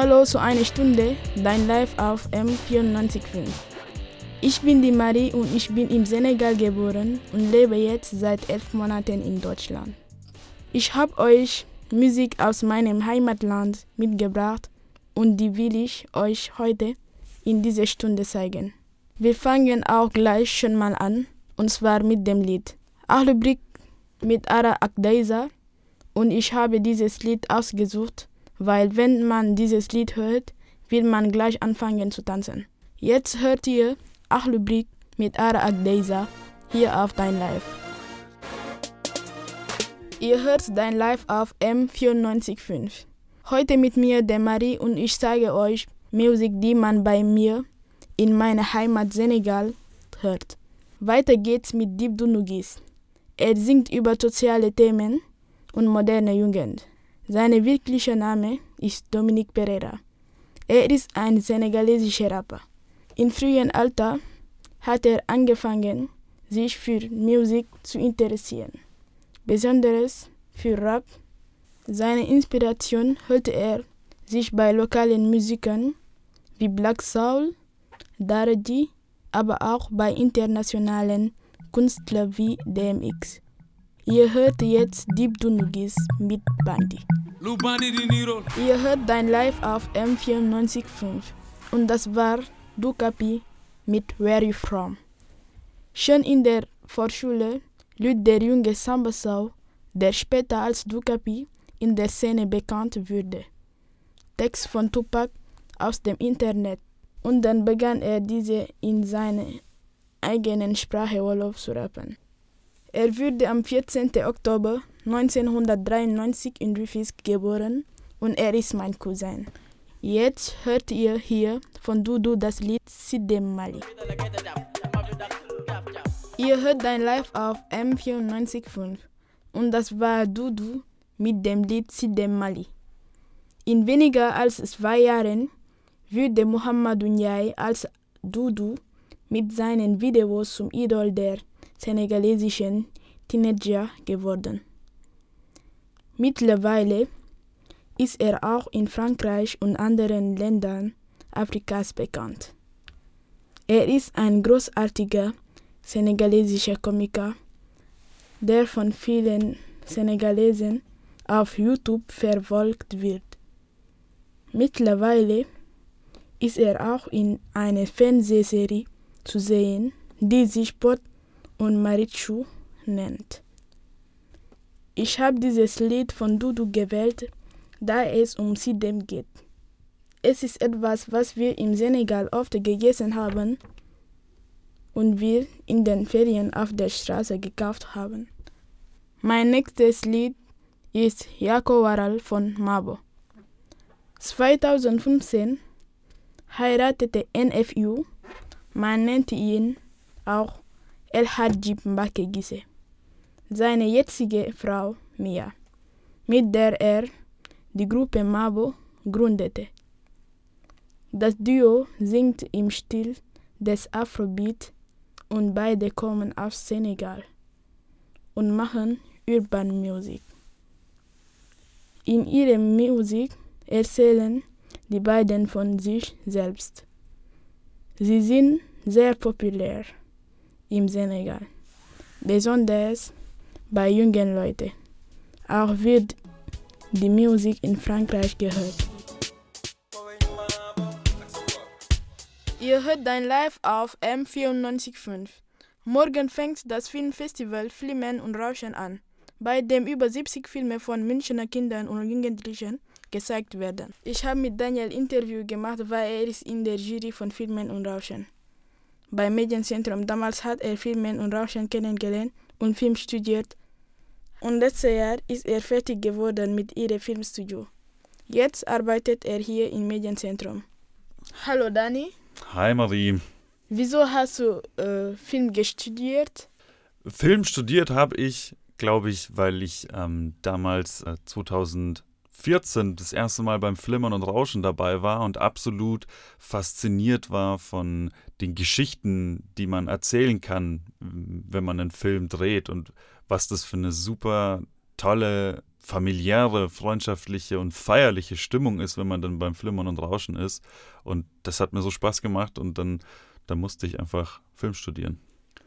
Hallo zu einer Stunde, dein Live auf M94.5. Ich bin die Marie und ich bin im Senegal geboren und lebe jetzt seit elf Monaten in Deutschland. Ich habe euch Musik aus meinem Heimatland mitgebracht und die will ich euch heute in dieser Stunde zeigen. Wir fangen auch gleich schon mal an, und zwar mit dem Lied. Ahlubrik mit Ara Akdaisa und ich habe dieses Lied ausgesucht, weil wenn man dieses Lied hört, will man gleich anfangen zu tanzen. Jetzt hört ihr Ahlubrik mit Ara Akdaisa hier auf Dein Live. Ihr hört Dein Live auf M94.5. Heute mit mir der Marie und ich zeige euch Musik, die man bei mir in meiner Heimat Senegal hört. Weiter geht's mit Dibdou Nugis. Er singt über soziale Themen und moderne Jugend. Sein wirklicher Name ist Dominique Pereira. Er ist ein senegalesischer Rapper. Im frühen Alter hat er angefangen, sich für Musik zu interessieren, besonders für Rap. Seine Inspiration holte er sich bei lokalen Musikern wie Black Soul, Daradi, aber auch bei internationalen Künstlern wie DMX. Ihr hört jetzt Deep Dunugis mit Bandi. Ihr hört dein Live auf M94.5 und das war Dukapi mit Where You From. Schon in der Vorschule lügt der junge Samba Soul, der später als Dukapi in der Szene bekannt wurde. Text von Tupac aus dem Internet und dann begann er diese in seiner eigenen Sprache Wolof zu rappen. Er wurde am 14. Oktober 1993 in Rufisque geboren und er ist mein Cousin. Jetzt hört ihr hier von Dudu das Lied Sidem Mali. Ihr hört dein Live auf M94.5 und das war Dudu mit dem Lied Sidem Mali. In weniger als zwei Jahren wurde Muhammadu Ndiaye als Dudu mit seinen Videos zum Idol der senegalesischen Teenager geworden. Mittlerweile ist er auch in Frankreich und anderen Ländern Afrikas bekannt. Er ist ein großartiger senegalesischer Komiker, der von vielen Senegalesen auf YouTube verfolgt wird. Mittlerweile ist er auch in einer Fernsehserie zu sehen, die sich Pot und Marichu nennt. Ich habe dieses Lied von Dudu gewählt, da es um Sidem geht. Es ist etwas, was wir im Senegal oft gegessen haben und wir in den Ferien auf der Straße gekauft haben. Mein nächstes Lied ist Yako Waral von Mabo. 2015 heiratete NFU, man nennt ihn auch El Hadjib Mbake Gise, seine jetzige Frau Mia, mit der er die Gruppe Mabo gründete. Das Duo singt im Stil des Afrobeat und beide kommen aus Senegal und machen Urban Music. In ihrer Musik erzählen die beiden von sich selbst. Sie sind sehr populär im Senegal, besonders bei jungen Leuten. Auch wird die Musik in Frankreich gehört. Ihr hört dein Live auf M94.5. Morgen fängt das Filmfestival Flimmen und Rauschen an, bei dem über 70 Filme von Münchner Kindern und Jugendlichen gezeigt werden. Ich habe mit Daniel Interview gemacht, weil er ist in der Jury von Filmen und Rauschen. Beim Medienzentrum damals hat er Filmen und Rauschen kennengelernt und Film studiert. Und letztes Jahr ist er fertig geworden mit ihrem Filmstudio. Jetzt arbeitet er hier im Medienzentrum. Hallo Dani. Hi Marie. Wieso hast du äh, Film gestudiert? Film studiert habe ich, glaube ich, weil ich ähm, damals äh, 2000 14 das erste Mal beim Flimmern und Rauschen dabei war und absolut fasziniert war von den Geschichten, die man erzählen kann, wenn man einen Film dreht und was das für eine super tolle familiäre, freundschaftliche und feierliche Stimmung ist, wenn man dann beim Flimmern und Rauschen ist. Und das hat mir so Spaß gemacht und dann, dann musste ich einfach Film studieren.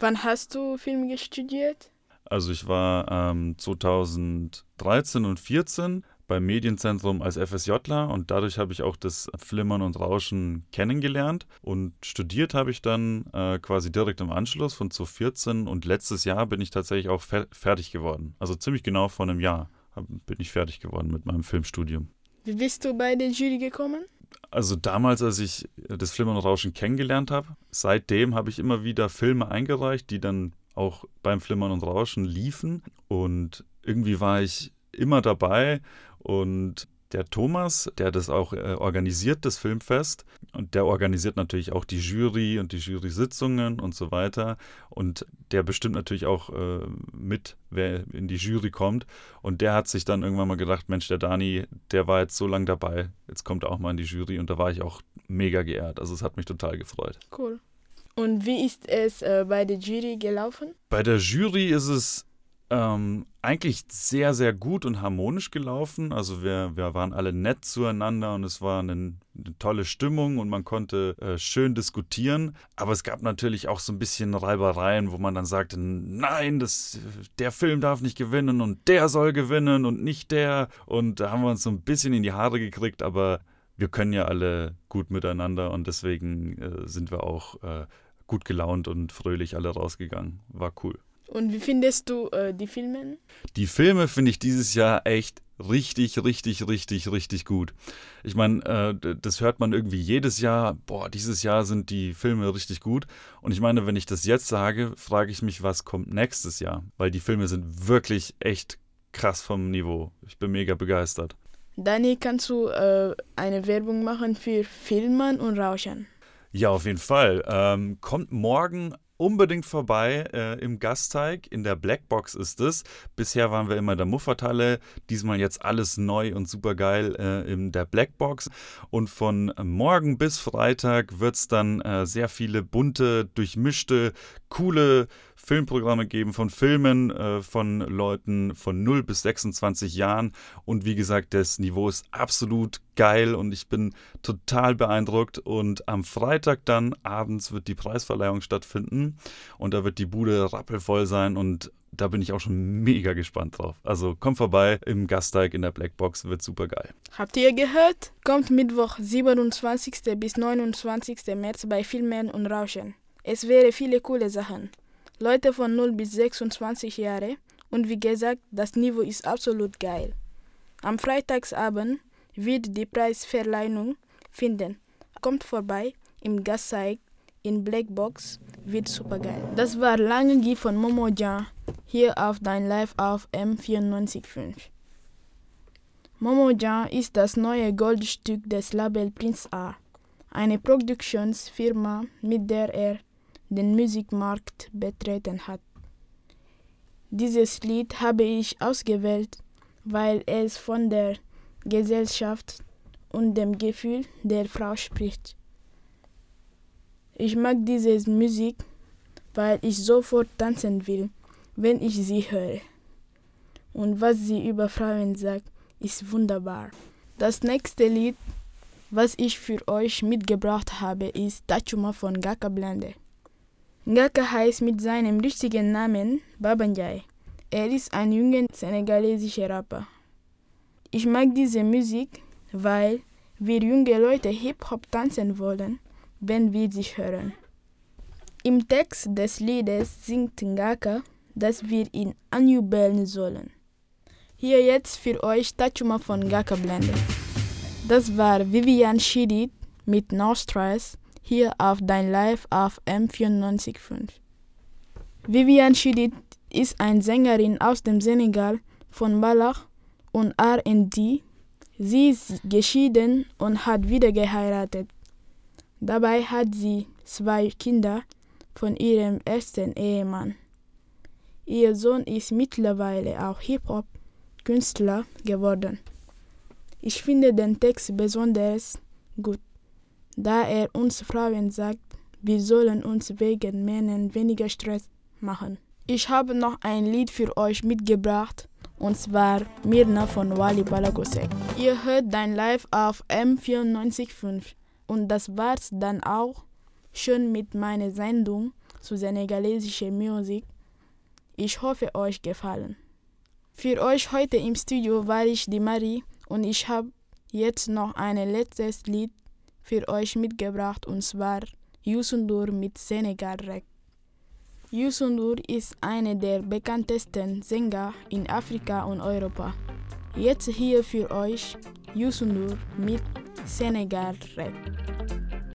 Wann hast du Film studiert? Also ich war ähm, 2013 und 2014 beim Medienzentrum als FSJler und dadurch habe ich auch das Flimmern und Rauschen kennengelernt und studiert habe ich dann äh, quasi direkt im Anschluss von 2014 und letztes Jahr bin ich tatsächlich auch fer fertig geworden. Also ziemlich genau vor einem Jahr bin ich fertig geworden mit meinem Filmstudium. Wie bist du bei der Jury gekommen? Also damals, als ich das Flimmern und Rauschen kennengelernt habe, seitdem habe ich immer wieder Filme eingereicht, die dann auch beim Flimmern und Rauschen liefen. Und irgendwie war ich immer dabei und der Thomas, der das auch äh, organisiert, das Filmfest, und der organisiert natürlich auch die Jury und die Jury-Sitzungen und so weiter. Und der bestimmt natürlich auch äh, mit, wer in die Jury kommt. Und der hat sich dann irgendwann mal gedacht, Mensch, der Dani, der war jetzt so lange dabei, jetzt kommt er auch mal in die Jury. Und da war ich auch mega geehrt. Also es hat mich total gefreut. Cool. Und wie ist es äh, bei der Jury gelaufen? Bei der Jury ist es ähm, eigentlich sehr, sehr gut und harmonisch gelaufen. Also wir, wir waren alle nett zueinander und es war eine, eine tolle Stimmung und man konnte äh, schön diskutieren. Aber es gab natürlich auch so ein bisschen Reibereien, wo man dann sagte, nein, das, der Film darf nicht gewinnen und der soll gewinnen und nicht der. Und da haben wir uns so ein bisschen in die Haare gekriegt, aber wir können ja alle gut miteinander und deswegen äh, sind wir auch äh, gut gelaunt und fröhlich alle rausgegangen. War cool. Und wie findest du äh, die Filme? Die Filme finde ich dieses Jahr echt richtig, richtig, richtig, richtig gut. Ich meine, äh, das hört man irgendwie jedes Jahr. Boah, dieses Jahr sind die Filme richtig gut. Und ich meine, wenn ich das jetzt sage, frage ich mich, was kommt nächstes Jahr? Weil die Filme sind wirklich echt krass vom Niveau. Ich bin mega begeistert. Dani, kannst du äh, eine Werbung machen für Filmen und Rauschen? Ja, auf jeden Fall. Ähm, kommt morgen unbedingt vorbei äh, im Gasteig. In der Blackbox ist es. Bisher waren wir immer in der Muffertalle. Diesmal jetzt alles neu und super geil äh, in der Blackbox. Und von morgen bis Freitag wird es dann äh, sehr viele bunte, durchmischte, coole Filmprogramme geben von Filmen äh, von Leuten von 0 bis 26 Jahren. Und wie gesagt, das Niveau ist absolut geil und ich bin total beeindruckt. Und am Freitag dann abends wird die Preisverleihung stattfinden und da wird die Bude rappelvoll sein und da bin ich auch schon mega gespannt drauf. Also kommt vorbei im Gasteig in der Blackbox, wird super geil. Habt ihr gehört? Kommt Mittwoch, 27. bis 29. März bei Filmen und Rauschen. Es wäre viele coole Sachen. Leute von 0 bis 26 Jahre und wie gesagt, das Niveau ist absolut geil. Am Freitagsabend wird die Preisverleihung finden. Kommt vorbei im Gasseig in Blackbox, wird super geil. Das war Lange G von Momo Jan hier auf Dein Live auf M945. Momo Jan ist das neue Goldstück des Label Prince A, eine Produktionsfirma, mit der er den Musikmarkt betreten hat. Dieses Lied habe ich ausgewählt, weil es von der Gesellschaft und dem Gefühl der Frau spricht. Ich mag diese Musik, weil ich sofort tanzen will, wenn ich sie höre. Und was sie über Frauen sagt, ist wunderbar. Das nächste Lied, was ich für euch mitgebracht habe, ist Tachuma von Gaka Blende. Ngaka heißt mit seinem richtigen Namen Babanjai. Er ist ein junger senegalesischer Rapper. Ich mag diese Musik, weil wir junge Leute Hip-Hop tanzen wollen, wenn wir sie hören. Im Text des Liedes singt Ngaka, dass wir ihn anjubeln sollen. Hier jetzt für euch Tachuma von Ngaka Blende. Das war Vivian Shidid mit No Stress hier auf Dein Live auf M945. Vivian Chidid ist eine Sängerin aus dem Senegal von Balach und R&D. Sie ist geschieden und hat wieder geheiratet. Dabei hat sie zwei Kinder von ihrem ersten Ehemann. Ihr Sohn ist mittlerweile auch Hip-Hop-Künstler geworden. Ich finde den Text besonders gut da er uns Frauen sagt, wir sollen uns wegen Männern weniger Stress machen. Ich habe noch ein Lied für euch mitgebracht und zwar Mirna von Wali Balagosek. Ihr hört dein Live auf M94.5 und das war's dann auch schon mit meiner Sendung zu senegalesischer Musik. Ich hoffe, euch gefallen. Für euch heute im Studio war ich die Marie und ich habe jetzt noch ein letztes Lied für euch mitgebracht und zwar Yusundur mit Senegal Rek. Yusundur ist einer der bekanntesten Sänger in Afrika und Europa. Jetzt hier für euch Yusundur mit Senegal Rek.